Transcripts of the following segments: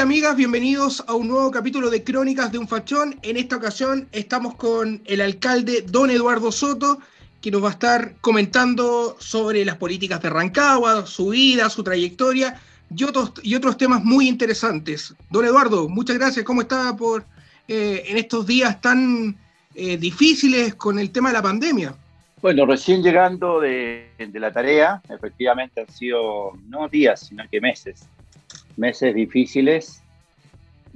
Amigas, bienvenidos a un nuevo capítulo de Crónicas de un Fachón. En esta ocasión estamos con el alcalde Don Eduardo Soto, que nos va a estar comentando sobre las políticas de Rancagua, su vida, su trayectoria y otros, y otros temas muy interesantes. Don Eduardo, muchas gracias. ¿Cómo está por, eh, en estos días tan eh, difíciles con el tema de la pandemia? Bueno, recién llegando de, de la tarea, efectivamente han sido no días, sino que meses meses difíciles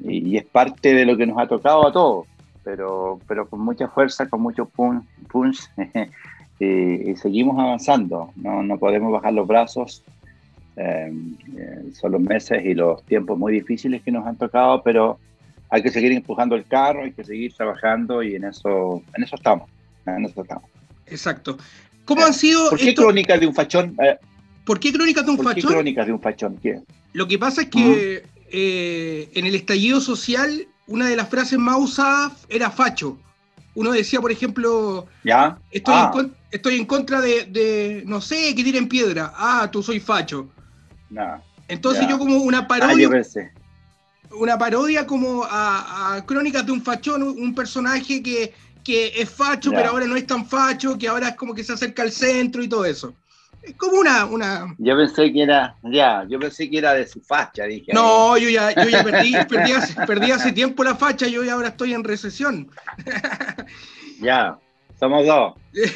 y, es parte de lo que nos ha tocado a todos, pero, pero con mucha fuerza, con mucho punch, punch y, seguimos avanzando, no, no, podemos bajar los brazos. Em, eh, son los meses y los tiempos muy difíciles que nos han tocado, pero hay que seguir empujando el carro, hay que seguir trabajando y en eso, en eso estamos. En eso estamos. Exacto. ¿Cómo han sido? ¿Por qué crónicas de un fachón? Eh, ¿Por qué crónicas de un ¿por fachón? Qué crónicas de un fachón? ¿Qué? Lo que pasa es que eh, en el estallido social, una de las frases más usadas era facho. Uno decía, por ejemplo, ¿Ya? Estoy, en, ah. estoy en contra de, no sé, que tiren piedra. Ah, tú soy facho. Entonces yo como una ah, parodia... una parodia como a, Crónicas de un fachón, un personaje que, es facho, pero ahora no es tan facho, que ahora es como que se acerca al centro y todo eso. Es como una, una. Yo pensé que era, ya, yo pensé que era de su facha, dije. No, yo ya, yo ya perdí, perdí, hace, tiempo la facha, yo ya ahora estoy en recesión. Ya, somos dos.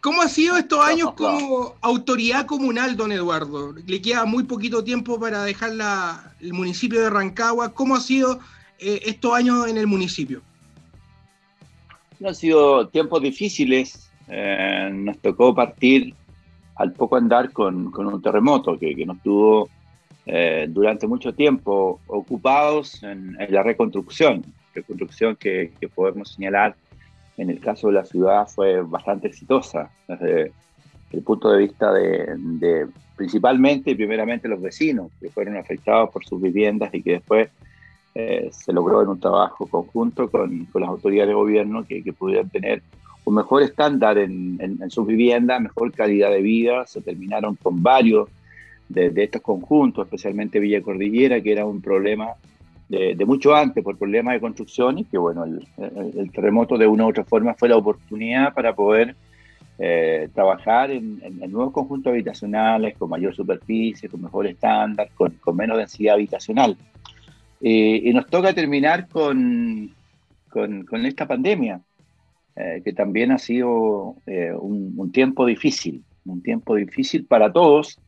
¿Cómo ha sido estos años como autoridad comunal, don Eduardo? Le queda muy poquito tiempo para dejar el municipio de Rancagua. ¿Cómo ha sido eh, estos años en el municipio? No han sido tiempos difíciles. Eh, nos tocó partir al poco andar con, con un terremoto que, que nos tuvo eh, durante mucho tiempo ocupados en, la reconstrucción, reconstrucción que, que, podemos señalar en el caso de la ciudad fue bastante exitosa desde el punto de vista de, de principalmente y primeramente los vecinos que fueron afectados por sus viviendas y que después eh, se logró en un trabajo conjunto con, con las autoridades de gobierno que, que pudieran tener un mejor estándar en, sus viviendas, mejor calidad de vida. Se terminaron con varios de, estos conjuntos, especialmente Villa Cordillera, que era un problema de, mucho antes por problemas de construcción y que bueno, el, terremoto de una u otra forma fue la oportunidad para poder eh, trabajar en, nuevos conjuntos habitacionales con mayor superficie, con mejor estándar, con, con menos densidad habitacional. Eh, y nos toca terminar con, con, con esta pandemia. Eh, que también ha sido eh, un, tiempo difícil, un tiempo difícil para todos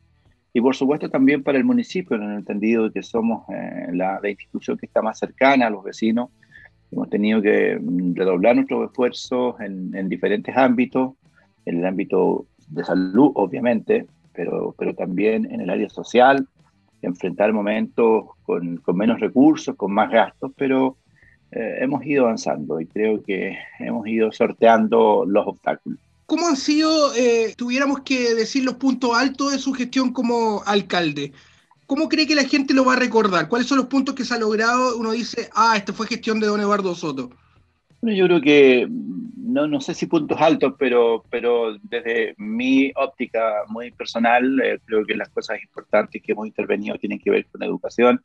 y por supuesto también para el municipio, en el entendido de que somos eh, la, institución que está más cercana a los vecinos. Hemos tenido que mm, redoblar nuestros esfuerzos en, en diferentes ámbitos, en el ámbito de salud, obviamente, pero, pero también en el área social, enfrentar momentos con, con menos recursos, con más gastos, pero eh, hemos ido avanzando y creo que hemos ido sorteando los obstáculos. ¿Cómo han sido, eh, tuviéramos que decir, los puntos altos de su gestión como alcalde? ¿Cómo cree que la gente lo va a recordar? ¿Cuáles son los puntos que se ha logrado? Uno dice, ah, esta fue gestión de don Eduardo Soto. Bueno, yo creo que, no, no sé si puntos altos, pero, pero desde mi óptica muy personal, eh, creo que las cosas importantes que hemos intervenido tienen que ver con educación,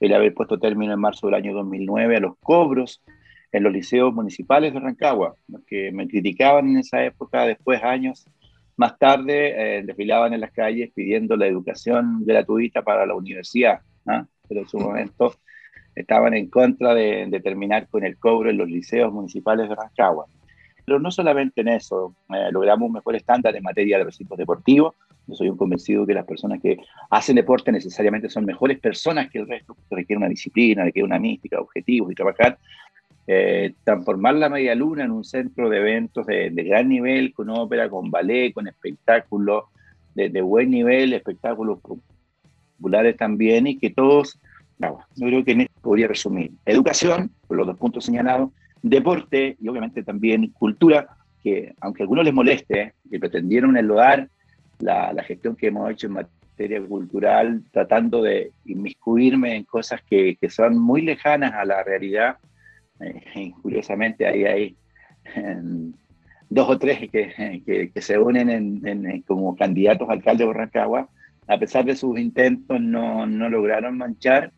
el haber puesto término en marzo del año 2009 a los cobros en los liceos municipales de Rancagua, que me criticaban en esa época, después años más tarde eh, desfilaban en las calles pidiendo la educación gratuita para la universidad, ¿ah? pero en su momento estaban en contra de, terminar con el cobro en los liceos municipales de Rancagua. Pero no solamente en eso, eh, logramos un mejor estándar en materia de recintos deportivos, yo soy un convencido que las personas que hacen deporte necesariamente son mejores personas que el resto, porque requiere una disciplina, requiere una mística, objetivos y trabajar. Eh, transformar la Media Luna en un centro de eventos de, gran nivel, con ópera, con ballet, con espectáculos de, buen nivel, espectáculos populares también, y que todos, no, yo creo que en esto podría resumir educación, por los dos puntos señalados, deporte y obviamente también cultura, que aunque a algunos les moleste, que pretendieron enlodar la, la gestión que hemos hecho en materia cultural, tratando de inmiscuirme en cosas que, que son muy lejanas a la realidad, eh, curiosamente ahí hay dos o tres que, que, se unen en, como candidatos a alcalde de Borracagua, a pesar de sus intentos no, no lograron manchar.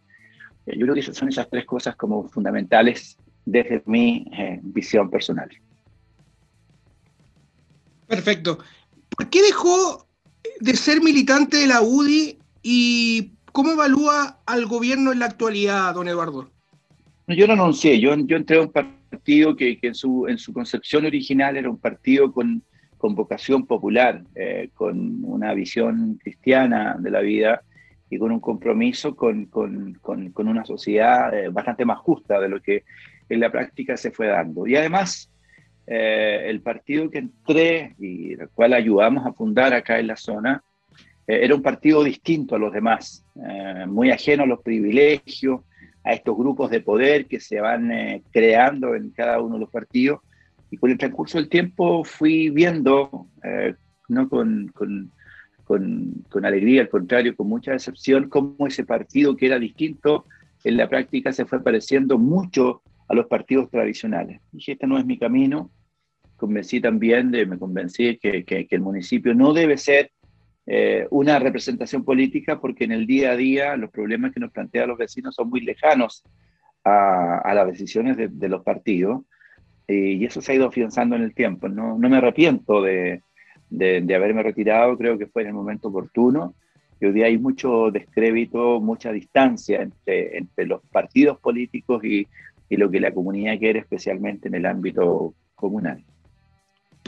Eh, yo creo que son esas tres cosas como fundamentales desde mi eh, visión personal. Perfecto. ¿Por qué dejó de ser militante de la UDI y cómo evalúa al gobierno en la actualidad, don Eduardo? Yo no anuncié, yo, yo entré a un partido que, en, su, en su concepción original era un partido con, con vocación popular, eh, con una visión cristiana de la vida y con un compromiso con, con, con una sociedad eh, bastante más justa de lo que en la práctica se fue dando. Y además, eh, el partido que entré y el cual ayudamos a fundar acá en la zona, era un partido distinto a los demás, muy ajeno a los privilegios, a estos grupos de poder que se van eh, creando en cada uno de los partidos. Y con el transcurso del tiempo fui viendo, eh, no con, con, con, alegría, al contrario, con mucha decepción, cómo ese partido que era distinto en la práctica se fue pareciendo mucho a los partidos tradicionales. Dije, este no es mi camino. Convencí también, de, me convencí que, que, el municipio no debe ser eh, una representación política porque en el día a día los problemas que nos plantean los vecinos son muy lejanos a, las decisiones de, los partidos y eso se ha ido afianzando en el tiempo. No, no me arrepiento de, de, haberme retirado, creo que fue en el momento oportuno. Y hoy día hay mucho descrédito, mucha distancia entre, entre los partidos políticos y, y lo que la comunidad quiere, especialmente en el ámbito comunal.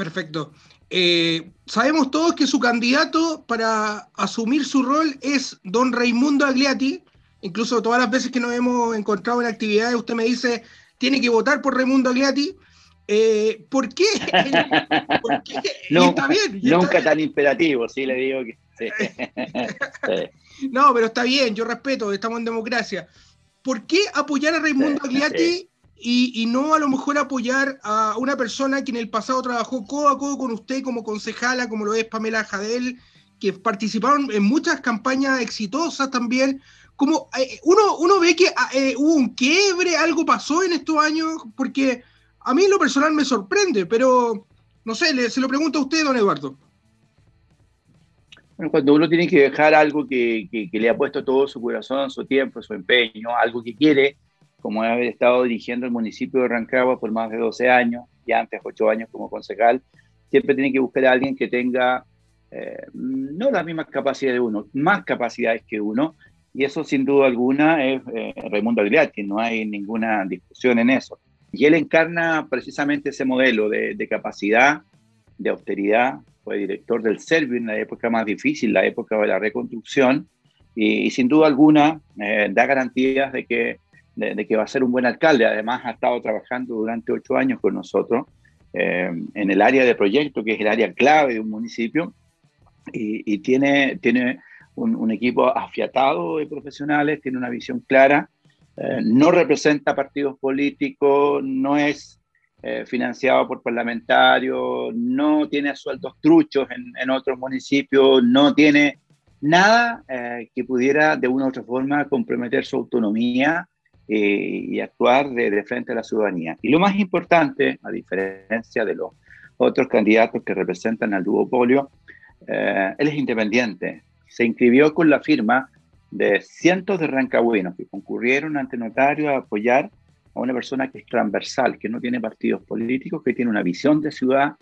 Perfecto. Eh, sabemos todos que su candidato para asumir su rol es don Raimundo Agliati. Incluso todas las veces que nos hemos encontrado en actividades, usted me dice, tiene que votar por Raimundo Agliati. Eh, ¿Por qué? está bien, nunca tan imperativo, sí, le digo que... No, pero está bien, yo respeto, estamos en democracia. ¿Por qué apoyar a Raimundo Agliati y, no a lo mejor apoyar a una persona que en el pasado trabajó codo a codo con usted como concejala, como lo es Pamela Jadel, que participaron en muchas campañas exitosas también. Como eh, uno, uno ve que ah, eh, hubo un quiebre, algo pasó en estos años, porque a mí en lo personal me sorprende, pero no sé, le, se lo pregunto a usted, don Eduardo. Bueno, cuando uno tiene que dejar algo que, que, que le ha puesto todo su corazón, su tiempo, su empeño, algo que quiere, como haber estado dirigiendo el municipio de Rancagua por más de 12 años, y antes 8 años como concejal, siempre tiene que buscar a alguien que tenga eh, no las mismas capacidades de uno, más capacidades que uno, y eso sin duda alguna es eh, Raimundo Agliati, no hay ninguna discusión en eso. Y él encarna precisamente ese modelo de, capacidad, de austeridad, fue director del Servio en la época más difícil, la época de la reconstrucción, y, sin duda alguna eh, da garantías de que de, que va a ser un buen alcalde. Además, ha estado trabajando durante ocho años con nosotros eh, en el área de proyecto, que es el área clave de un municipio, y, tiene, tiene un, equipo afiatado de profesionales, tiene una visión clara, eh, no representa partidos políticos, no es eh, financiado por parlamentarios, no tiene sueldos truchos en, en otros municipios, no tiene nada que pudiera de una u otra forma comprometer su autonomía eh, y actuar de, frente a la ciudadanía. Y lo más importante, a diferencia de los otros candidatos que representan al duopolio, eh, él es independiente. Se inscribió con la firma de cientos de rancagüinos que concurrieron ante notario a apoyar a una persona que es transversal, que no tiene partidos políticos, que tiene una visión de ciudad,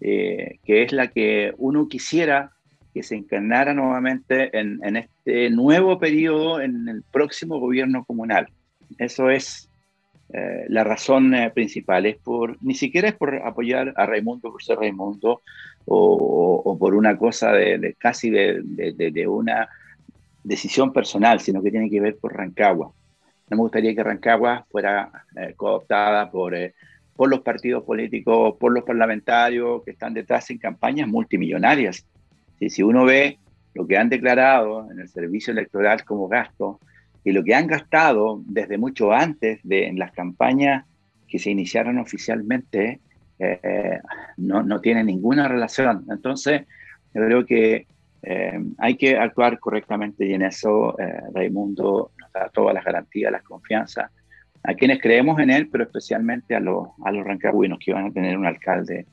eh, que es la que uno quisiera que se encarnara nuevamente en, en, este nuevo periodo en el próximo gobierno comunal. Eso es eh, la razón eh, principal. Es por, ni siquiera es por apoyar a Raimundo por ser Raimundo o, por una cosa de, casi de, una decisión personal, sino que tiene que ver por Rancagua. No me gustaría que Rancagua fuera eh, cooptada por, por los partidos políticos, por los parlamentarios que están detrás en campañas multimillonarias. Si, si uno ve lo que han declarado en el servicio electoral como gasto, y lo que han gastado desde mucho antes de, en las campañas que se iniciaron oficialmente eh, no, no tienen ninguna relación. Entonces, yo creo que eh, hay que actuar correctamente y en eso eh, Raimundo nos da todas las garantías, las confianzas a quienes creemos en él, pero especialmente a los, a los rancagüinos que van a tener un alcalde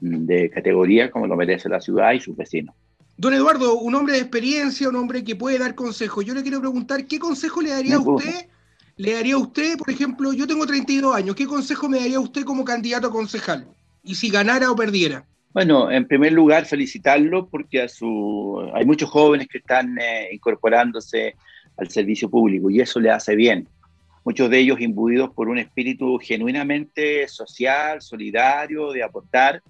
mm, de categoría como lo merece la ciudad y sus vecinos. Don Eduardo, un hombre de experiencia, un hombre que puede dar consejos. Yo le quiero preguntar, ¿qué consejo le daría a usted? Le daría a usted, por ejemplo, yo tengo 32 años, ¿qué consejo me daría usted como candidato a concejal? Y si ganara o perdiera. Bueno, en primer lugar, felicitarlo porque a su, hay muchos jóvenes que están eh, incorporándose al servicio público y eso le hace bien. Muchos de ellos imbuidos por un espíritu genuinamente social, solidario, de aportar,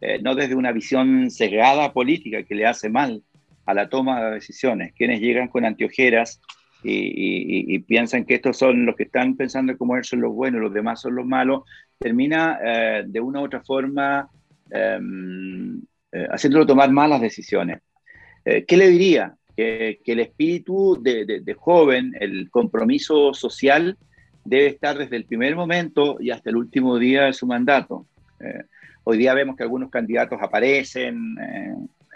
eh, no desde una visión cegada política que le hace mal a la toma de decisiones. Quienes llegan con anteojeras y, piensan que estos son los que están pensando como ellos son los buenos, los demás son los malos, termina eh, de una u otra forma Em, eh, haciéndolo tomar malas decisiones. Eh, ¿Qué le diría? Que, el espíritu de, joven, el compromiso social, debe estar desde el primer momento y hasta el último día de su mandato. Eh, hoy día vemos que algunos candidatos aparecen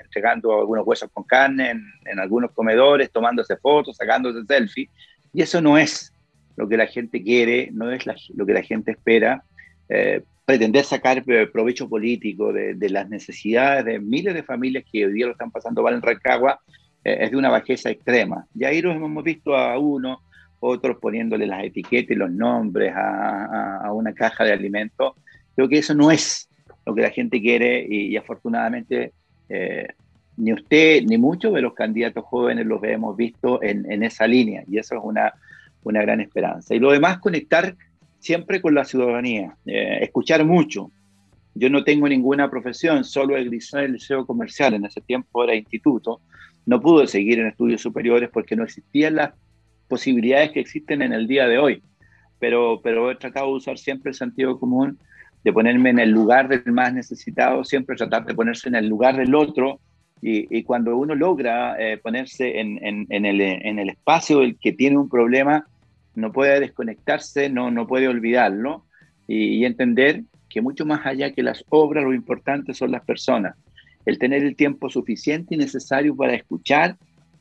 entregando algunos huesos con carne en, algunos comedores, tomándose fotos, sacándose selfies, y eso no es lo que la gente quiere, no es lo que la gente espera, pretender sacar eh, provecho político de, las necesidades de miles de familias que hoy día lo están pasando mal en Rancagua eh, es de una bajeza extrema. Y ahí hemos visto a uno, otros poniéndole las etiquetas y los nombres a, una caja de alimentos. Creo que eso no es lo que la gente quiere y, afortunadamente eh, ni usted ni muchos de los candidatos jóvenes los hemos visto en, en esa línea y eso es una, una gran esperanza. Y lo demás, conectar siempre con la ciudadanía, eh, escuchar mucho. Yo no tengo ninguna profesión, solo egresé del liceo comercial, en ese tiempo era instituto. No pude seguir en estudios superiores porque no existían las posibilidades que existen en el día de hoy. Pero, pero he tratado de usar siempre el sentido común, de ponerme en el lugar del más necesitado, siempre tratar de ponerse en el lugar del otro. Y, cuando uno logra eh, ponerse en, en, el, en el espacio del que tiene un problema, no puede desconectarse, no, no puede olvidarlo y, entender que mucho más allá que las obras, lo importante son las personas. El tener el tiempo suficiente y necesario para escuchar,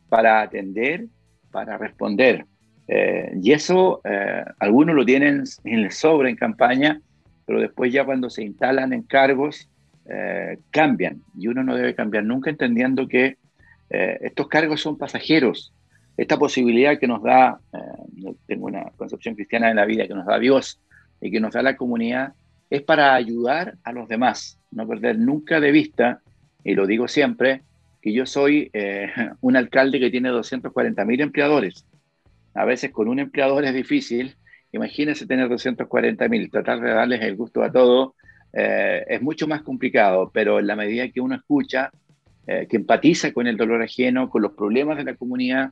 para atender, para responder. Eh, y eso eh, algunos lo tienen en el sobre en campaña, pero después ya cuando se instalan en cargos, eh, cambian. Y uno no debe cambiar nunca entendiendo que estos cargos son pasajeros esta posibilidad que nos da, eh, tengo una concepción cristiana de la vida, que nos da Dios y que nos da la comunidad, es para ayudar a los demás, no perder nunca de vista, y lo digo siempre, que yo soy eh, un alcalde que tiene 240 mil empleadores. A veces con un empleador es difícil, imagínense tener 240 mil, tratar de darles el gusto a todo, eh, es mucho más complicado, pero en la medida que uno escucha, que empatiza con el dolor ajeno, con los problemas de la comunidad,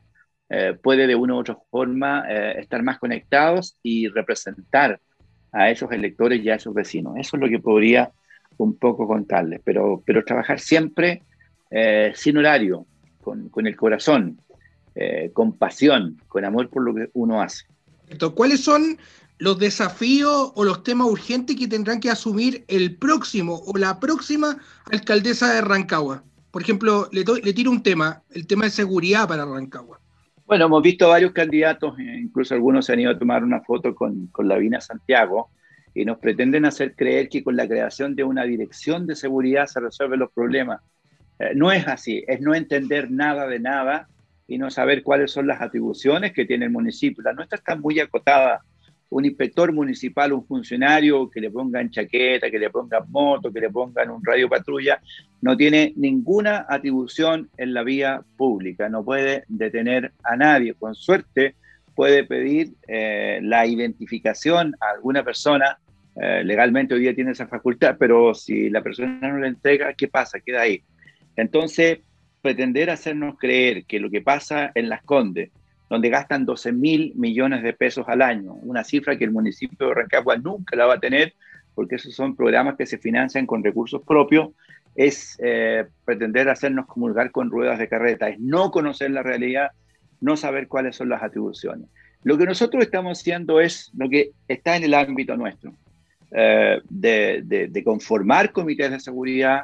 eh, puede de una u otra forma eh, estar más conectados y representar a esos electores y a esos vecinos. Eso es lo que podría un poco contarles, pero, pero trabajar siempre eh, sin horario, con, con, el corazón, con pasión, con amor por lo que uno hace. ¿Cuáles son los desafíos o los temas urgentes que tendrán que asumir el próximo o la próxima alcaldesa de Rancagua? Por ejemplo, le, le tiro un tema, el tema de seguridad para Rancagua. Bueno, hemos visto varios candidatos, eh, incluso algunos se han ido a tomar una foto con, con Vina Santiago, y nos pretenden hacer creer que con la creación de una dirección de seguridad se resuelven los problemas. Eh, no es así, es no entender nada de nada y no saber cuáles son las atribuciones que tiene el municipio. La nuestra está muy acotada un inspector municipal, un funcionario que le pongan chaqueta, que le pongan moto, que le pongan un radio patrulla, no tiene ninguna atribución en la vía pública, no puede detener a nadie. Con suerte puede pedir eh, la identificación a alguna persona, eh, legalmente hoy día tiene esa facultad, pero si la persona no la entrega, ¿qué pasa? Queda ahí. Entonces, pretender hacernos creer que lo que pasa en Las Condes, donde gastan 12 mil millones de pesos al año, una cifra que el municipio de Rancagua nunca la va a tener, porque esos son programas que se financian con recursos propios, es eh, pretender hacernos comulgar con ruedas de carreta, es no conocer la realidad, no saber cuáles son las atribuciones. Lo que nosotros estamos haciendo es lo que está en el ámbito nuestro. eh, de, conformar comités de seguridad.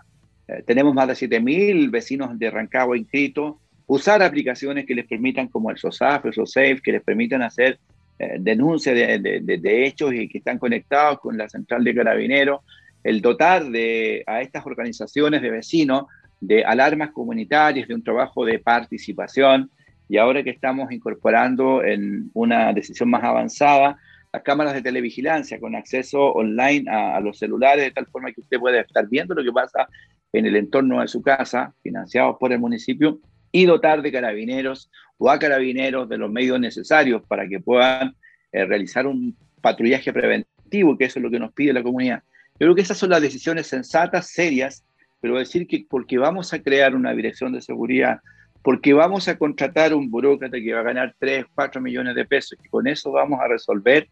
Eh, tenemos más de 7.000 vecinos de Rancagua inscritos. Usar aplicaciones que les permitan, como el SOSAF, el SOSAFE, que les permitan hacer eh, denuncias de, hechos y que están conectados con la central de carabineros. El dotar de, a estas organizaciones de vecinos de alarmas comunitarias, de un trabajo de participación. Y ahora que estamos incorporando en una decisión más avanzada, las cámaras de televigilancia con acceso online a, los celulares, de tal forma que usted pueda estar viendo lo que pasa en el entorno de su casa, financiados por el municipio, y dotar de carabineros o a carabineros de los medios necesarios para que puedan eh, realizar un patrullaje preventivo, que eso es lo que nos pide la comunidad. Yo creo que esas son las decisiones sensatas, serias, pero decir que porque vamos a crear una dirección de seguridad, porque vamos a contratar un burócrata que va a ganar 3, 4 millones de pesos, y con eso vamos a resolver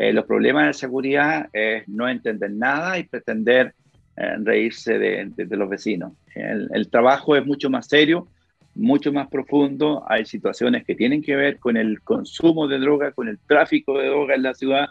eh, los problemas de seguridad es no entender nada y pretender eh, reírse de, los vecinos. El, trabajo es mucho más serio, mucho más profundo. Hay situaciones que tienen que ver con el consumo de droga, con el tráfico de droga en la ciudad,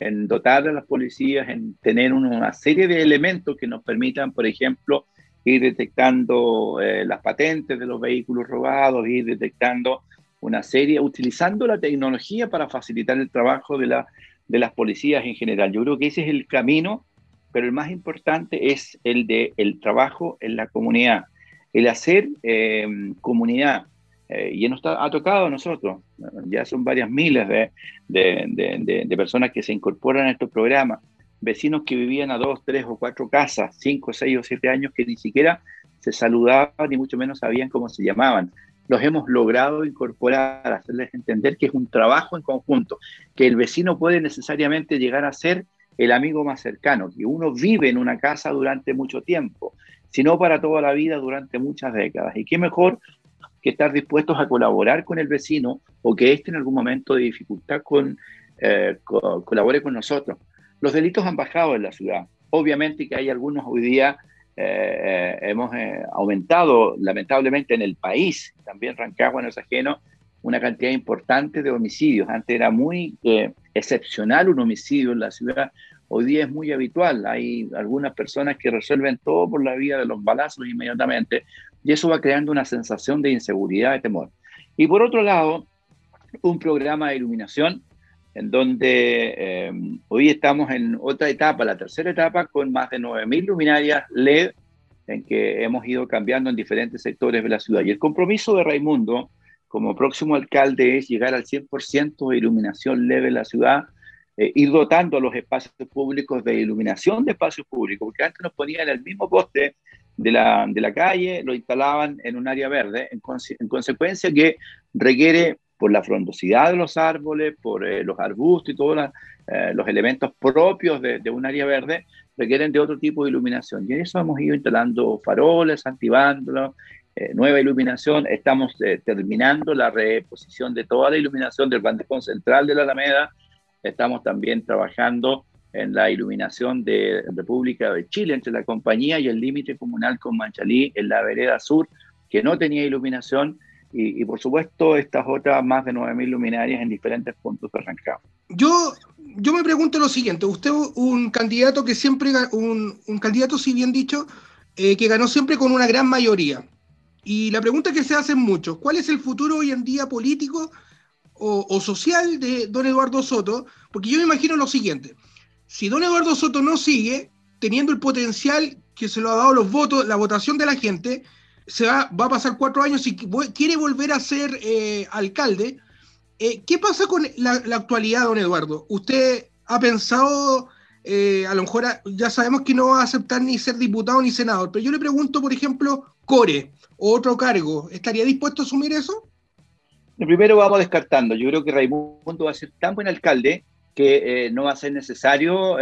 en dotar a las policías, en tener una serie de elementos que nos permitan, por ejemplo, ir detectando eh, las patentes de los vehículos robados, ir detectando una serie, utilizando la tecnología para facilitar el trabajo de la de las policías en general. Yo creo que ese es el camino, pero el más importante es el de el trabajo en la comunidad, el hacer eh, comunidad. Eh, y nos ha tocado a nosotros, ya son varias miles de, de, de, personas que se incorporan a estos programas, vecinos que vivían a dos, tres o cuatro casas, cinco, seis o siete años, que ni siquiera se saludaban ni mucho menos sabían cómo se llamaban los hemos logrado incorporar, hacerles entender que es un trabajo en conjunto, que el vecino puede necesariamente llegar a ser el amigo más cercano, que uno vive en una casa durante mucho tiempo, sino para toda la vida durante muchas décadas. Y qué mejor que estar dispuestos a colaborar con el vecino o que éste en algún momento de dificultad con, eh, colabore con nosotros. Los delitos han bajado en la ciudad. Obviamente que hay algunos hoy día eh, hemos eh, aumentado lamentablemente en el país, también Rancagua no es ajeno, una cantidad importante de homicidios. Antes era muy eh, excepcional un homicidio en la ciudad, hoy día es muy habitual. Hay algunas personas que resuelven todo por la vía de los balazos inmediatamente y eso va creando una sensación de inseguridad, de temor. Y por otro lado, un programa de iluminación en donde eh, hoy estamos en otra etapa, la tercera etapa, con más de 9.000 luminarias LED en que hemos ido cambiando en diferentes sectores de la ciudad. Y el compromiso de Raimundo como próximo alcalde es llegar al 100% de iluminación LED en la ciudad, eh, ir dotando a los espacios públicos de iluminación de espacios públicos, porque antes nos ponían el mismo poste de la, de la calle, lo instalaban en un área verde, en, en consecuencia que requiere por la frondosidad de los árboles, por eh, los arbustos y todos eh, los elementos propios de, un área verde, requieren de otro tipo de iluminación. Y en eso hemos ido instalando faroles, antivándalos, eh, nueva iluminación. Estamos terminando la reposición de toda la iluminación del bandejón central de la Alameda. Estamos también trabajando en la iluminación de República de Chile entre la compañía y el límite comunal con Manchalí en la vereda sur, que no tenía iluminación y, por supuesto estas otras más de 9.000 luminarias en diferentes puntos de Rancagua. Yo, yo me pregunto lo siguiente, usted un candidato que siempre, un, un candidato, si bien dicho, eh, que ganó siempre con una gran mayoría. Y la pregunta que se hacen muchos, ¿cuál es el futuro hoy en día político o, o, social de don Eduardo Soto? Porque yo me imagino lo siguiente, si don Eduardo Soto no sigue teniendo el potencial que se lo ha dado los votos, la votación de la gente, se va, va a pasar cuatro años y quiere volver a ser eh, alcalde. Eh, ¿Qué pasa con la, actualidad, don Eduardo? ¿Usted ha pensado, eh, a lo mejor ya sabemos que no va a aceptar ni ser diputado ni senador, pero yo le pregunto, por ejemplo, Core o otro cargo, ¿estaría dispuesto a asumir eso? Primero vamos descartando. Yo creo que Raimundo va a ser tan buen alcalde que no va a ser necesario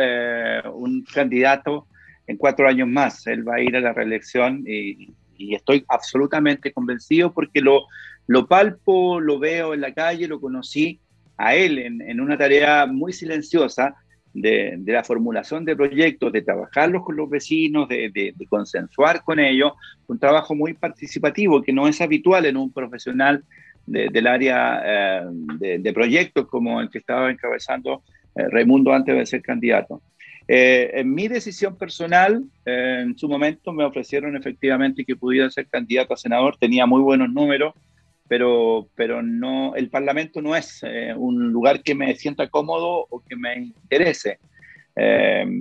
un candidato en cuatro años más. Él va a ir a la reelección y, y estoy absolutamente convencido porque lo, lo palpo, lo veo en la calle, lo conocí a él en, en una tarea muy silenciosa de, de, la formulación de proyectos, de trabajarlos con los vecinos, de, de, consensuar con ellos, un trabajo muy participativo que no es habitual en un profesional del área eh, de, proyectos como el que estaba encabezando eh, Raimundo antes de ser candidato. Eh, en mi decisión personal, eh, en su momento me ofrecieron efectivamente que pudiera ser candidato a senador, tenía muy buenos números, pero, pero no, el Parlamento no es eh, un lugar que me sienta cómodo o que me interese.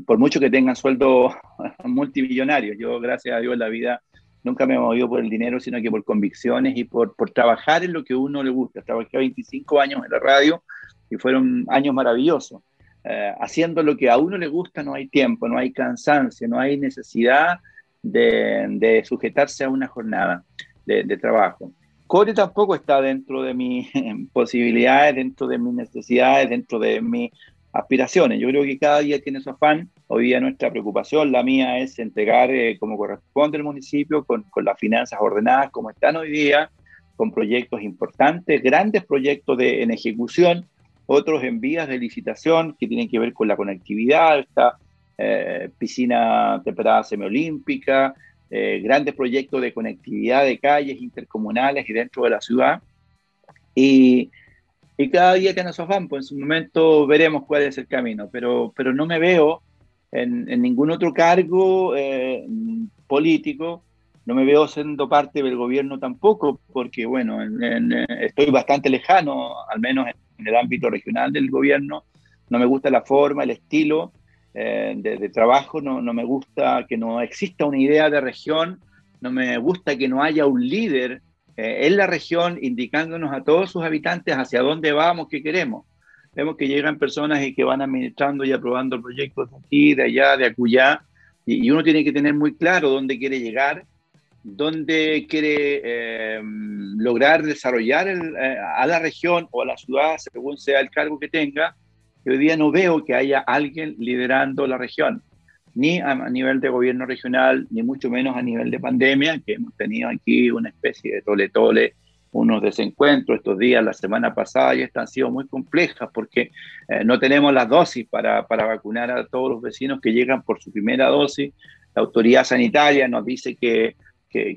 por mucho que tengan sueldos multimillonarios, yo gracias a Dios la vida nunca me he movido por el dinero, sino que por convicciones y por, por trabajar en lo que uno le gusta. Trabajé 25 años en la radio y fueron años maravillosos. Eh, haciendo lo que a uno le gusta no hay tiempo, no hay cansancio, no hay necesidad de, sujetarse a una jornada de, trabajo. Core tampoco está dentro de mis posibilidades, dentro de mis necesidades, dentro de mis aspiraciones. Yo creo que cada día tiene su afán. Hoy día nuestra preocupación, la mía, es entregar eh, como corresponde el municipio, con, las finanzas ordenadas como están hoy día, con proyectos importantes, grandes proyectos de, en ejecución, otros en vías de licitación que tienen que ver con la conectividad, esta eh, piscina temperada semiolímpica, eh, grandes proyectos de conectividad de calles intercomunales y dentro de la ciudad. Y, y cada día que nos van, pues en su momento veremos cuál es el camino, pero, pero no me veo en, ningún otro cargo eh, político, no me veo siendo parte del gobierno tampoco, porque bueno, estoy bastante lejano, al menos en en el ámbito regional del gobierno. No me gusta la forma, el estilo eh, de, trabajo, no, no, me gusta que no exista una idea de región, no me gusta que no haya un líder eh, en la región indicándonos a todos sus habitantes hacia dónde vamos, qué queremos. Vemos que llegan personas y que van administrando y aprobando proyectos de aquí, de allá, de acullá, y, y uno tiene que tener muy claro dónde quiere llegar dónde quiere eh, lograr desarrollar eh, a la región o a la ciudad, según sea el cargo que tenga. hoy día no veo que haya alguien liderando la región, ni a, nivel de gobierno regional, ni mucho menos a nivel de pandemia, que hemos tenido aquí una especie de tole-tole, unos desencuentros estos días, la semana pasada, y estas han sido muy complejas porque eh, no tenemos las dosis para, para vacunar a todos los vecinos que llegan por su primera dosis. La autoridad sanitaria nos dice que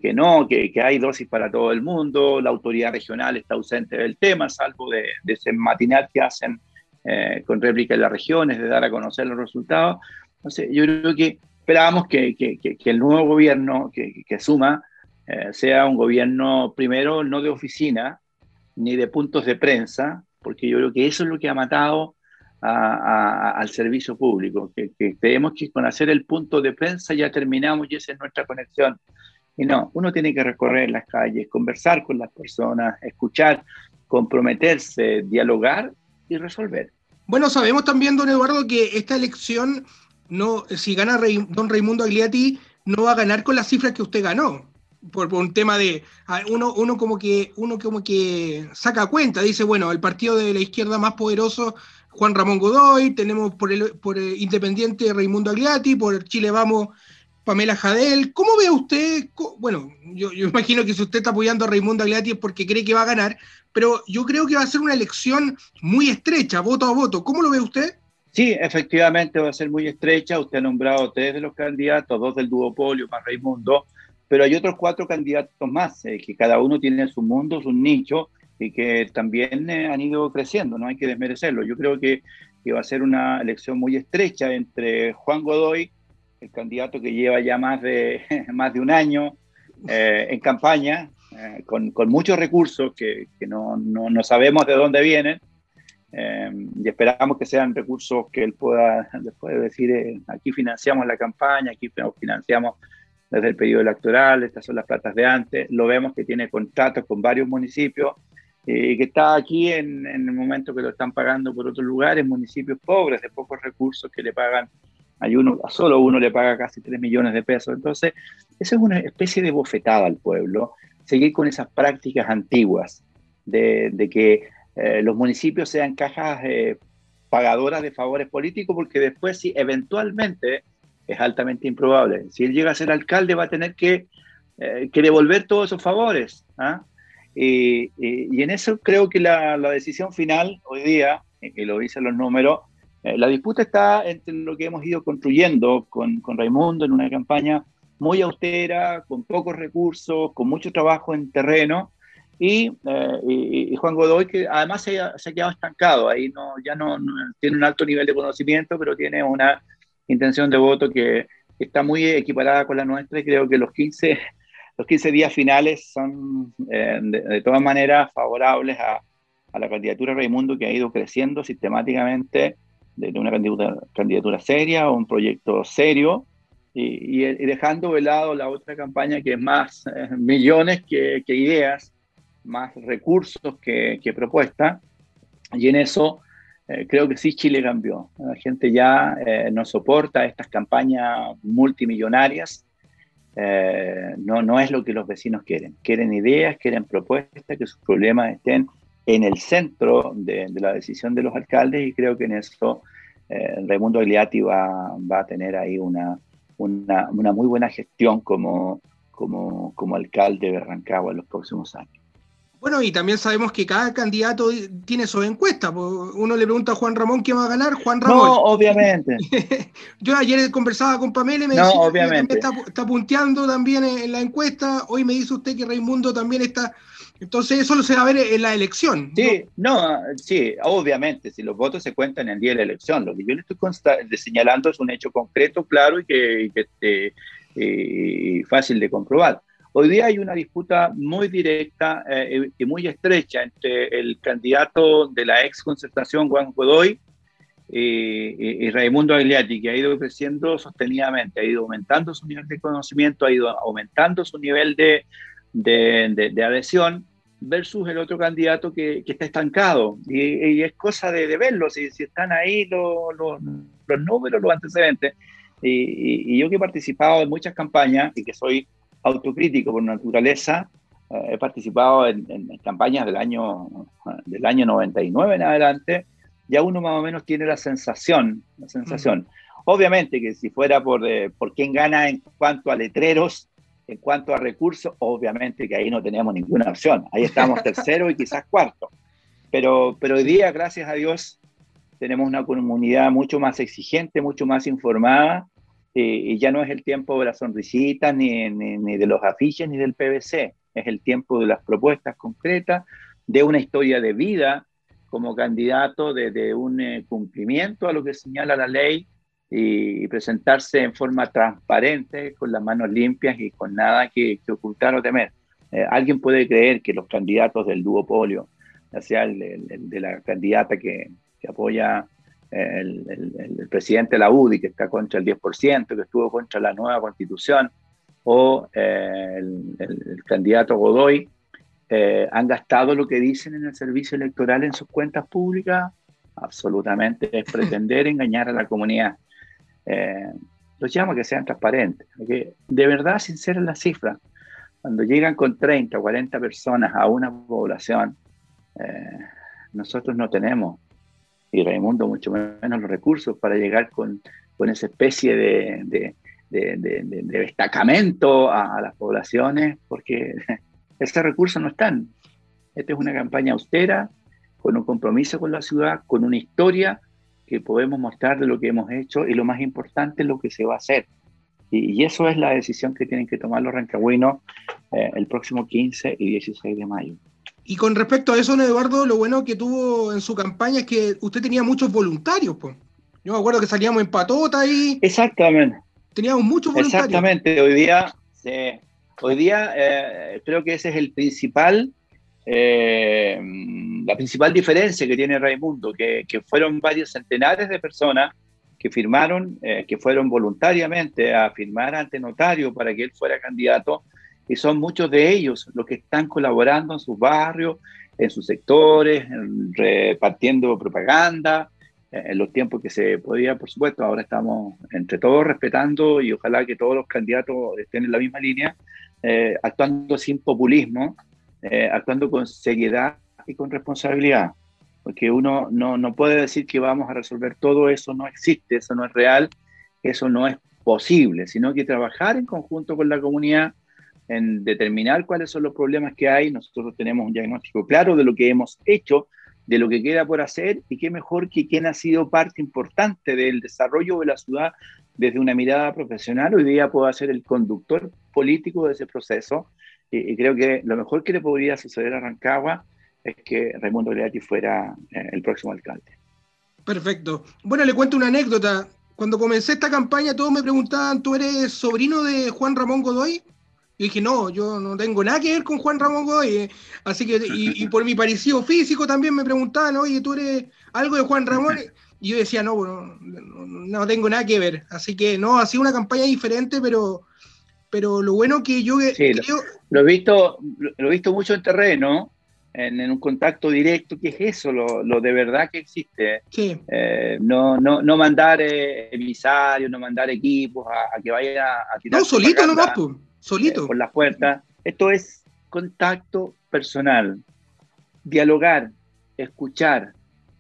que, no, que, hay dosis para todo el mundo, la autoridad regional está ausente del tema, salvo de, ese matinal que hacen eh, con réplica en las regiones, de dar a conocer los resultados. Entonces, yo creo que esperábamos que, el nuevo gobierno que, suma eh, sea un gobierno, primero, no de oficina, ni de puntos de prensa, porque yo creo que eso es lo que ha matado al servicio público, que, que creemos que con hacer el punto de prensa ya terminamos y esa es nuestra conexión y no, uno tiene que recorrer las calles, conversar con las personas, escuchar, comprometerse, dialogar y resolver. Bueno, sabemos también, don Eduardo, que esta elección, no, si gana don Raimundo Agliati, no va a ganar con las cifras que usted ganó. Por, un tema de uno, uno como que uno como que saca cuenta, dice, bueno, el partido de la izquierda más poderoso, Juan Ramón Godoy, tenemos por el, por el Independiente Raimundo Agliati, por Chile Vamos Pamela Jadel. ¿Cómo ve usted? Bueno, yo, imagino que si usted está apoyando a Raimundo Agliati es porque cree que va a ganar, pero yo creo que va a ser una elección muy estrecha, voto a voto. ¿Cómo lo ve usted? Sí, efectivamente va a ser muy estrecha. Usted ha nombrado tres de los candidatos, dos del duopolio más Raimundo, pero hay otros cuatro candidatos más, eh, que cada uno tiene su mundo, su nicho, y que también eh, han ido creciendo, no hay que desmerecerlo. Yo creo que, que va a ser una elección muy estrecha entre Juan Godoy, el candidato que lleva ya más de, más de un año eh, en campaña, eh, con, con, muchos recursos que, que no, no, no, sabemos de dónde vienen, eh, y esperamos que sean recursos que él pueda después decir, aquí financiamos la campaña, aquí financiamos desde el periodo electoral, estas son las platas de antes, lo vemos que tiene contratos con varios municipios y que está aquí en, en el momento que lo están pagando por otros lugares, municipios pobres, de pocos recursos que le pagan hay uno, a solo uno le paga casi 3 millones de pesos. Entonces, eso es una especie de bofetada al pueblo, seguir con esas prácticas antiguas de, que eh, los municipios sean cajas eh, pagadoras de favores políticos, porque después, si eventualmente, es altamente improbable, si él llega a ser alcalde, va a tener que, eh, que devolver todos esos favores. ¿ah? Y, y, en eso creo que la, la decisión final hoy día, y lo dicen los números, la disputa está entre lo que hemos ido construyendo con, con Raimundo en una campaña muy austera, con pocos recursos, con mucho trabajo en terreno, y, eh, Juan Godoy, que además se se ha, quedado estancado, ahí no, ya no, tiene un alto nivel de conocimiento, pero tiene una, intención de voto que está muy equiparada con la nuestra y creo que los 15, los 15 días finales son eh, de, todas maneras favorables a, a, la candidatura de Raimundo que ha ido creciendo sistemáticamente de, una candidatura, candidatura seria un proyecto serio y, dejando de lado la otra campaña que es más eh, millones que, que, ideas, más recursos que, que propuestas. Y en eso eh, creo que sí Chile cambió. La gente ya eh, no soporta estas campañas multimillonarias. no, no es lo que los vecinos quieren. Quieren ideas, quieren propuestas, que sus problemas estén en el centro de, de la decisión de los alcaldes y creo que en eso Raimundo Agliati va, va a tener ahí una, una, una muy buena gestión como, como, como alcalde de Rancagua en los próximos años. Bueno, y también sabemos que cada candidato tiene su encuesta. Uno le pregunta a Juan Ramón quién va a ganar, Juan Ramón. No, obviamente. Yo ayer conversaba con Pamela y me decía obviamente. que está, está, punteando también en la encuesta. Hoy me dice usted que Raimundo también está entonces eso lo se va a ver en la elección. Sí, no, sí, obviamente, si los votos se cuentan en el día de la elección, lo que yo le estoy señalando es un hecho concreto, claro y que, que fácil de comprobar. Hoy día hay una disputa muy directa eh, y muy estrecha entre el candidato de la ex concertación, Juan Godoy, y, Raimundo Agliati, que ha ido creciendo sostenidamente, ha ido aumentando su nivel de conocimiento, ha ido aumentando su nivel de, de, de, adhesión versus el otro candidato que, que está estancado. Y, es cosa de, de verlo, si, si, están ahí los, los, los números, los antecedentes. Y, y, yo que he participado en muchas campañas y que soy autocrítico por naturaleza, eh, he participado en, en, campañas del año, del año 99 en adelante, ya uno más o menos tiene la sensación, la sensación. Obviamente que si fuera por, eh, por quién gana en cuanto a letreros, en cuanto a recursos, obviamente que ahí no tenemos ninguna opción. Ahí estamos tercero y quizás cuarto. Pero, pero hoy día, gracias a Dios, tenemos una comunidad mucho más exigente, mucho más informada, y ya no es el tiempo de las sonrisitas, ni, ni, de los afiches, ni del PVC. Es el tiempo de las propuestas concretas, de una historia de vida como candidato, de, de un eh, cumplimiento a lo que señala la ley, y presentarse en forma transparente, con las manos limpias y con nada que, ocultar o temer. Eh, alguien puede creer que los candidatos del duopolio, ya sea el, de la candidata que, que apoya eh, el, presidente de la UDI, que está contra el 10%, que estuvo contra la nueva constitución, o eh, el, candidato Godoy, han gastado lo que dicen en el servicio electoral en sus cuentas públicas, absolutamente es pretender engañar a la comunidad eh, los llamo a que sean transparentes, que de verdad sinceras las cifras. Cuando llegan con 30 o 40 personas a una población, eh, nosotros no tenemos, y Raimundo mucho menos los recursos para llegar con, con esa especie de, de, de, destacamento a, a, las poblaciones, porque esos recursos no están. Esta es una campaña austera, con un compromiso con la ciudad, con una historia que podemos mostrar de lo que hemos hecho y lo más importante es lo que se va a hacer. Y, eso es la decisión que tienen que tomar los rancagüinos eh, el próximo 15 y 16 de mayo. Y con respecto a eso, don Eduardo, lo bueno que tuvo en su campaña es que usted tenía muchos voluntarios. Pues. Yo me acuerdo que salíamos en patota ahí. Exactamente. Teníamos muchos voluntarios. Exactamente. Hoy día, hoy día eh, creo que ese es el principal eh, la principal diferencia que tiene Raimundo, que, que fueron varios centenares de personas que firmaron, eh, que fueron voluntariamente a firmar ante notario para que él fuera candidato, y son muchos de ellos los que están colaborando en sus barrios, en sus sectores, repartiendo propaganda, eh, en los tiempos que se podía, por supuesto, ahora estamos entre todos respetando y ojalá que todos los candidatos estén en la misma línea, actuando sin populismo, eh, actuando con seriedad y con responsabilidad, porque uno no, no puede decir que vamos a resolver todo eso, no existe, eso no es real, eso no es posible, sino que trabajar en conjunto con la comunidad en determinar cuáles son los problemas que hay. Nosotros tenemos un diagnóstico claro de lo que hemos hecho, de lo que queda por hacer y qué mejor que quien ha sido parte importante del desarrollo de la ciudad desde una mirada profesional, hoy día pueda ser el conductor político de ese proceso y, creo que lo mejor que le podría suceder a Rancagua es que Raimundo Leati fuera eh, el próximo alcalde. Perfecto. Bueno, le cuento una anécdota. cuando comencé esta campaña todos me preguntaban, ¿tú eres sobrino de Juan Ramón Godoy? Y dije, no, yo no tengo nada que ver con Juan Ramón Godoy. Eh". Así que, y, por mi parecido físico también me preguntaban, oye, ¿tú eres algo de Juan Ramón? Y yo decía, no, no, no, tengo nada que ver. Así que, no, ha sido una campaña diferente, pero, pero lo bueno que yo sí, Lo, he visto, lo he visto mucho en terreno, en, un contacto directo, que es eso, lo, lo de verdad que existe. Sí. Eh, no, no, no mandar eh, emisarios, no mandar equipos a, que vayan a, tirar. No, solito nomás, pues solito. Eh, por las puertas. Esto es contacto personal, dialogar, escuchar,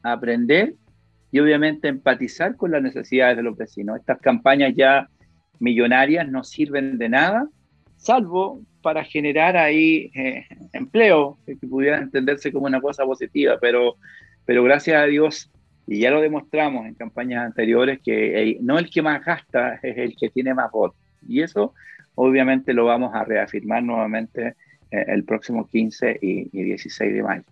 aprender y obviamente empatizar con las necesidades de los vecinos. Estas campañas ya millonarias no sirven de nada, salvo para generar ahí eh, empleo, que pudiera entenderse como una cosa positiva, pero, pero gracias a Dios, y ya lo demostramos en campañas anteriores, que no el que más gasta es el que tiene más votos. Y eso obviamente lo vamos a reafirmar nuevamente eh, el próximo 15 y, 16 de mayo.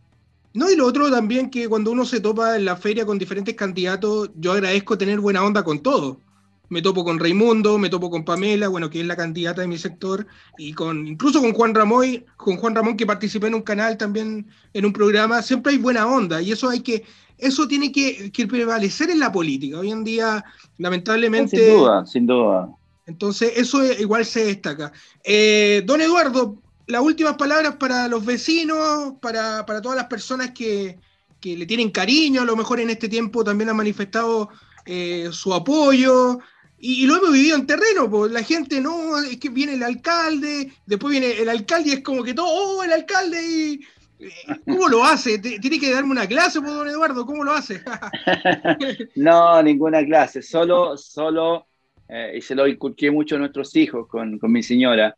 No, y lo otro también que cuando uno se topa en la feria con diferentes candidatos, yo agradezco tener buena onda con todos. Me topo con Raimundo, me topo con Pamela, bueno, que es la candidata de mi sector, y con incluso con Juan Ramón, con Juan Ramón que participé en un canal también, en un programa, siempre hay buena onda, y eso hay que, eso tiene que, que prevalecer en la política. Hoy en día, lamentablemente. Sin duda, sin duda. Entonces, eso igual se destaca. Eh, don Eduardo, las últimas palabras para los vecinos, para, todas las personas que, le tienen cariño, a lo mejor en este tiempo también han manifestado eh, su apoyo. Y, lo hemos vivido en terreno, pues la gente no, es que viene el alcalde, después viene el alcalde y es como que todo, oh, el alcalde y... ¿Cómo lo hace? Tiene que darme una clase, don Eduardo, ¿cómo lo hace? no, ninguna clase, solo, solo eh, y se lo inculqué mucho a nuestros hijos con, con mi señora,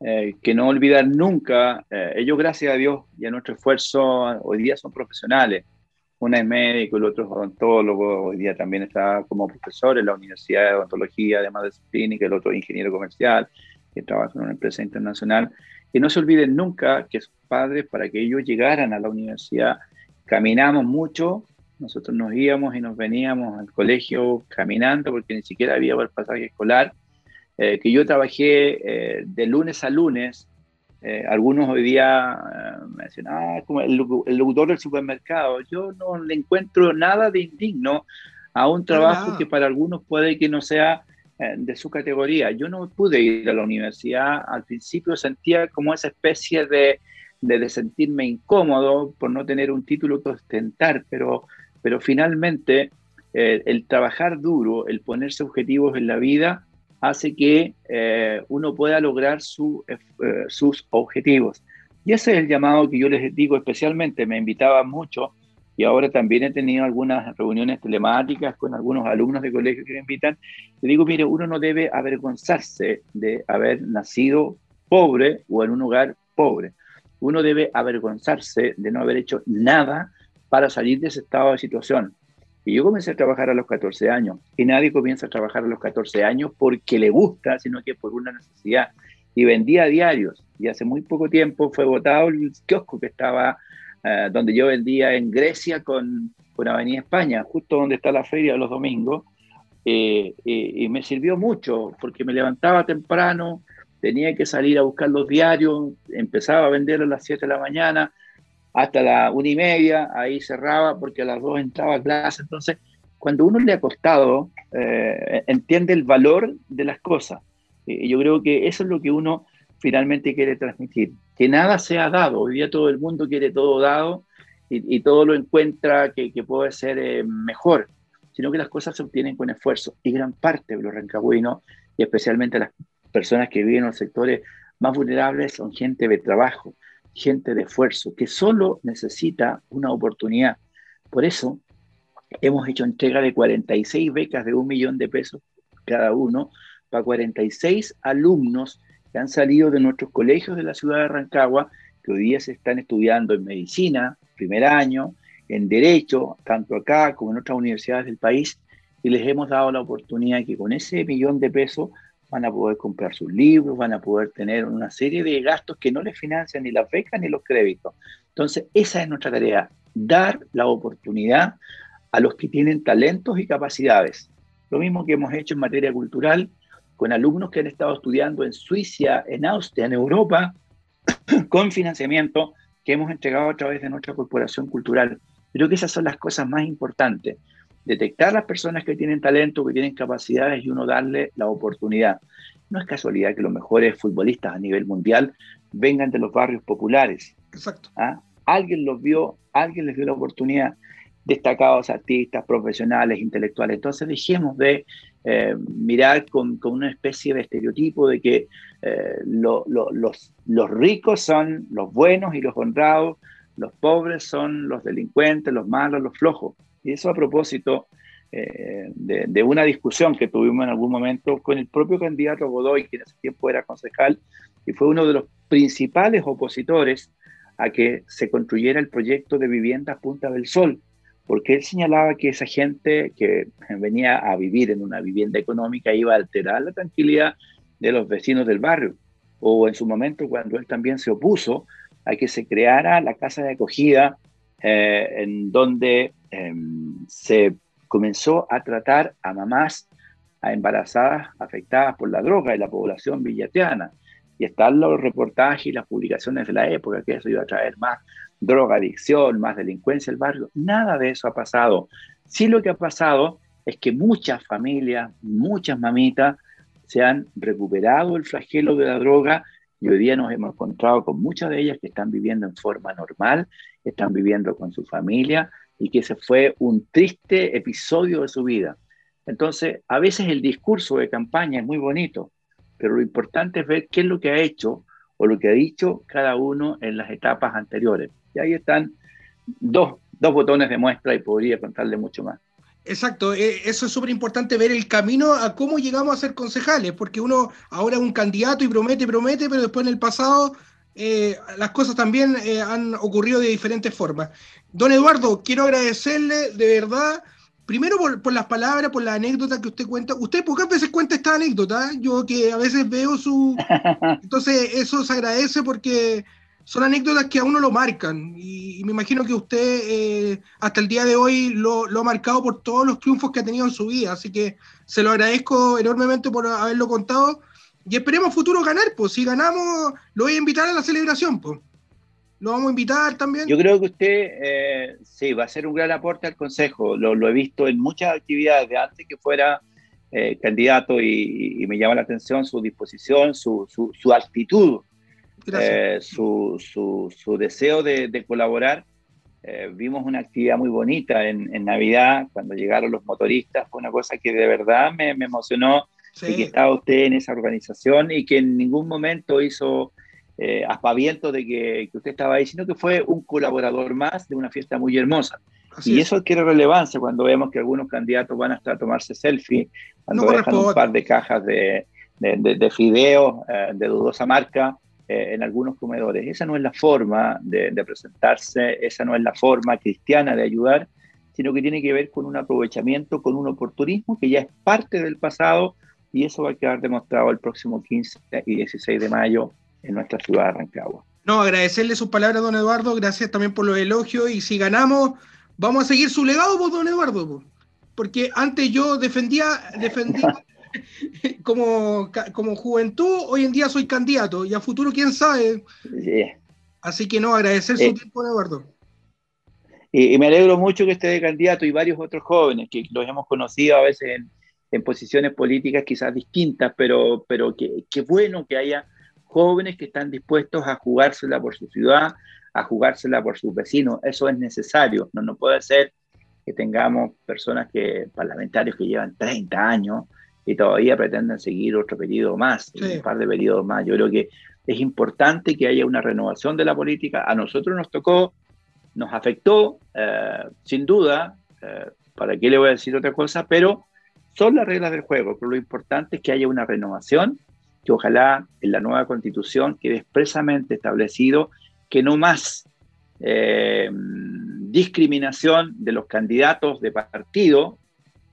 eh, que no olvidar nunca, eh, ellos gracias a Dios y a nuestro esfuerzo, hoy día son profesionales, una es médico, el otro es odontólogo, hoy día también está como profesor en la Universidad de Odontología, además de clínica, el otro es ingeniero comercial, que trabaja en una empresa internacional, que no se olviden nunca que sus padres, para que ellos llegaran a la universidad, caminamos mucho, nosotros nos íbamos y nos veníamos al colegio caminando porque ni siquiera había el pasaje escolar. Eh, que yo trabajé eh, de lunes a lunes. Eh, algunos hoy día me decían, ah, como el, el locutor del supermercado. Yo no le encuentro nada de indigno a un trabajo que para algunos puede que no sea de su categoría. Yo no pude ir a la universidad. Al principio sentía como esa especie de, de, de sentirme incómodo por no tener un título que ostentar, pero pero finalmente eh, el trabajar duro, el ponerse objetivos en la vida, hace que eh, uno pueda lograr eh, sus objetivos. Y ese es el llamado que yo les digo especialmente. Me invitaba mucho y ahora también he tenido algunas reuniones telemáticas con algunos alumnos de colegio que me invitan. Le digo, mire, uno no debe avergonzarse de haber nacido pobre o en un lugar pobre. Uno debe avergonzarse de no haber hecho nada para salir de ese estado de situación. Y yo comencé a trabajar a los 14 años. Y nadie comienza a trabajar a los 14 años porque le gusta, sino que por una necesidad. Y vendía diarios. Y hace muy poco tiempo fue votado el kiosco que estaba eh, donde yo vendía en Grecia con, con Avenida España, justo donde está la feria los domingos. Eh, y me sirvió mucho porque me levantaba temprano, tenía que salir a buscar los diarios, empezaba a vender a las 7 de la mañana, hasta la una y media, ahí cerraba porque a las dos entraba a clase. Entonces, cuando uno le ha costado, eh, entiende el valor de las cosas. Y yo creo que eso es lo que uno finalmente quiere transmitir, que nada sea dado. Hoy día todo el mundo quiere todo dado y, todo lo encuentra que, puede ser eh, mejor, sino que las cosas se obtienen con esfuerzo. Y gran parte de los rancagüinos, y especialmente las personas que viven en los sectores más vulnerables, son gente de trabajo, gente de esfuerzo, que solo necesita una oportunidad. Por eso hemos hecho entrega de 46 becas de un millón de pesos cada uno para 46 alumnos que han salido de nuestros colegios de la ciudad de Rancagua, que hoy día se están estudiando en medicina, primer año, en derecho, tanto acá como en otras universidades del país, y les hemos dado la oportunidad que con ese millón de pesos van a poder comprar sus libros, van a poder tener una serie de gastos que no les financian ni las becas ni los créditos. Entonces, esa es nuestra tarea, dar la oportunidad a los que tienen talentos y capacidades. Lo mismo que hemos hecho en materia cultural con alumnos que han estado estudiando en Suiza, en Austria, en Europa, con financiamiento que hemos entregado a través de nuestra corporación cultural. Creo que esas son las cosas más importantes. Detectar las personas que tienen talento, que tienen capacidades y uno darle la oportunidad. No es casualidad que los mejores futbolistas a nivel mundial vengan de los barrios populares. Exacto. ¿Ah? Alguien los vio, alguien les dio la oportunidad. Destacados artistas, profesionales, intelectuales. Entonces dejemos de eh, mirar con, con, una especie de estereotipo de que eh, los, los ricos son los buenos y los honrados, los pobres son los delincuentes, los malos, los flojos. Y eso a propósito eh, de, una discusión que tuvimos en algún momento con el propio candidato Godoy, que en ese tiempo era concejal, y fue uno de los principales opositores a que se construyera el proyecto de viviendas Punta del Sol, porque él señalaba que esa gente que venía a vivir en una vivienda económica iba a alterar la tranquilidad de los vecinos del barrio, o en su momento cuando él también se opuso a que se creara la casa de acogida eh, en donde em, se comenzó a tratar a mamás, a embarazadas afectadas por la droga en la población villateana. Y están los reportajes y las publicaciones de la época, que eso iba a traer más drogadicción, más delincuencia el barrio. Nada de eso ha pasado. Sí lo que ha pasado es que muchas familias, muchas mamitas, se han recuperado el flagelo de la droga y hoy día nos hemos encontrado con muchas de ellas que están viviendo en forma normal, están viviendo con su familia y que ese fue un triste episodio de su vida. Entonces, a veces el discurso de campaña es muy bonito, pero lo importante es ver qué es lo que ha hecho o lo que ha dicho cada uno en las etapas anteriores. Y ahí están dos, dos botones de muestra y podría contarle mucho más. Exacto, eh, eso es súper importante ver el camino a cómo llegamos a ser concejales, porque uno ahora es un candidato y promete, promete, pero después en el pasado eh, las cosas también eh, han ocurrido de diferentes formas. Don Eduardo, quiero agradecerle de verdad, primero por, las palabras, por la anécdota que usted cuenta. Usted pocas veces cuenta esta anécdota, yo que a veces veo su... Entonces eso se agradece porque son anécdotas que a uno lo marcan y, me imagino que usted eh, hasta el día de hoy lo, ha marcado por todos los triunfos que ha tenido en su vida, así que se lo agradezco enormemente por haberlo contado y esperemos futuro ganar, pues si ganamos lo voy a invitar a la celebración, pues. Lo vamos a invitar también. Yo creo que usted eh, sí, va a ser un gran aporte al Consejo, lo, he visto en muchas actividades de antes que fuera eh, candidato y, me llama la atención su disposición, su, su actitud eh, su, su, deseo de, colaborar. Eh, vimos una actividad muy bonita en, Navidad, cuando llegaron los motoristas, fue una cosa que de verdad me, emocionó y que estaba usted en esa organización y que en ningún momento hizo eh, aspaviento de que, usted estaba ahí, sino que fue un colaborador más de una fiesta muy hermosa. y eso adquiere relevancia cuando vemos que algunos candidatos van hasta a tomarse selfie, cuando dejan un par de cajas de, de, de, fideos de dudosa marca, eh, en algunos comedores. Esa no es la forma de, presentarse, esa no es la forma cristiana de ayudar, sino que tiene que ver con un aprovechamiento, con un oportunismo que ya es parte del pasado y eso va a quedar demostrado el próximo 15 y 16 de mayo en nuestra ciudad de Rancagua. No, agradecerle sus palabras, don Eduardo, gracias también por los elogios y si ganamos, vamos a seguir su legado, pues, don Eduardo, porque antes yo defendía, defendía como, como juventud, hoy en día soy candidato y a futuro quién sabe. Así que no, agradecer su tiempo, Eduardo. Y, me alegro mucho que esté de candidato y varios otros jóvenes que los hemos conocido a veces en, posiciones políticas quizás distintas, pero, pero que, bueno que haya jóvenes que están dispuestos a jugársela por su ciudad, a jugársela por sus vecinos. Eso es necesario. No, no puede ser que tengamos personas que, parlamentarios que llevan 30 años, y todavía pretenden seguir otro periodo más, un par de periodos más. Yo creo que es importante que haya una renovación de la política. A nosotros nos tocó, nos afectó, eh, sin duda, eh, ¿para qué le voy a decir otra cosa? Pero son las reglas del juego, pero lo importante es que haya una renovación, que ojalá en la nueva constitución quede expresamente establecido que no más eh, discriminación de los candidatos de partido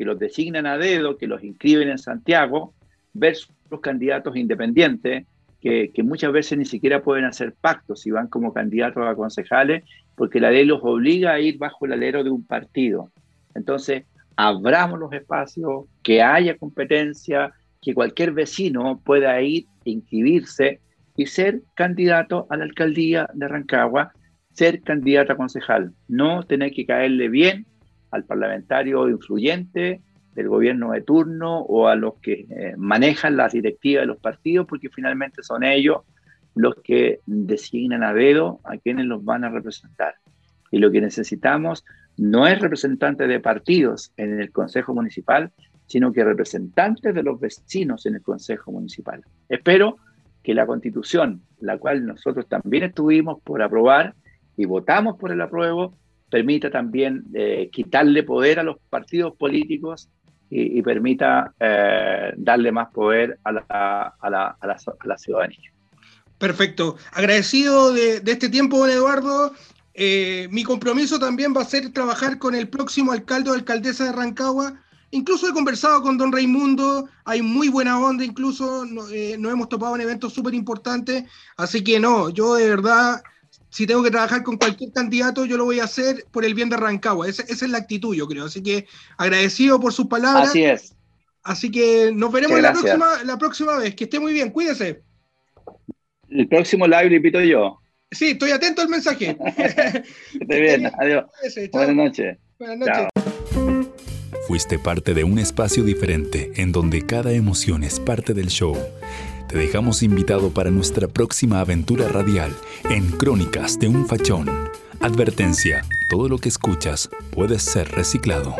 que los designan a dedo, que los inscriben en Santiago, versus los candidatos independientes, que, muchas veces ni siquiera pueden hacer pactos si van como candidatos a concejales, porque la ley los obliga a ir bajo el alero de un partido. Entonces, abramos los espacios, que haya competencia, que cualquier vecino pueda ir, inscribirse y ser candidato a la alcaldía de Rancagua, ser candidato a concejal, no tener que caerle bien al parlamentario influyente del gobierno de turno o a los que eh, manejan las directivas de los partidos, porque finalmente son ellos los que designan a dedo a quienes los van a representar. Y lo que necesitamos no es representantes de partidos en el Consejo Municipal, sino que representantes de los vecinos en el Consejo Municipal. Espero que la constitución, la cual nosotros también estuvimos por aprobar y votamos por el apruebo, permita también eh, quitarle poder a los partidos políticos y, permita eh, darle más poder a la, ciudadanía. Perfecto. Agradecido de, este tiempo, don Eduardo. Eh, mi compromiso también va a ser trabajar con el próximo alcalde o alcaldesa de Rancagua. Incluso he conversado con don Raimundo, hay muy buena onda, incluso eh, nos hemos topado en eventos súper importantes, así que no, yo de verdad, si tengo que trabajar con cualquier candidato, yo lo voy a hacer por el bien de Rancagua, esa, es la actitud, yo creo, así que agradecido por sus palabras. Así es. Así que nos veremos la próxima, la próxima vez, que esté muy bien, cuídese. El próximo live lo invito yo. Sí, estoy atento al mensaje. Esté bien, adiós. Buenas noches. Buenas noches. Fuiste parte de un espacio diferente en donde cada emoción es parte del show. Te dejamos invitado para nuestra próxima aventura radial en Crónicas de un Fachón. Advertencia, todo lo que escuchas puede ser reciclado.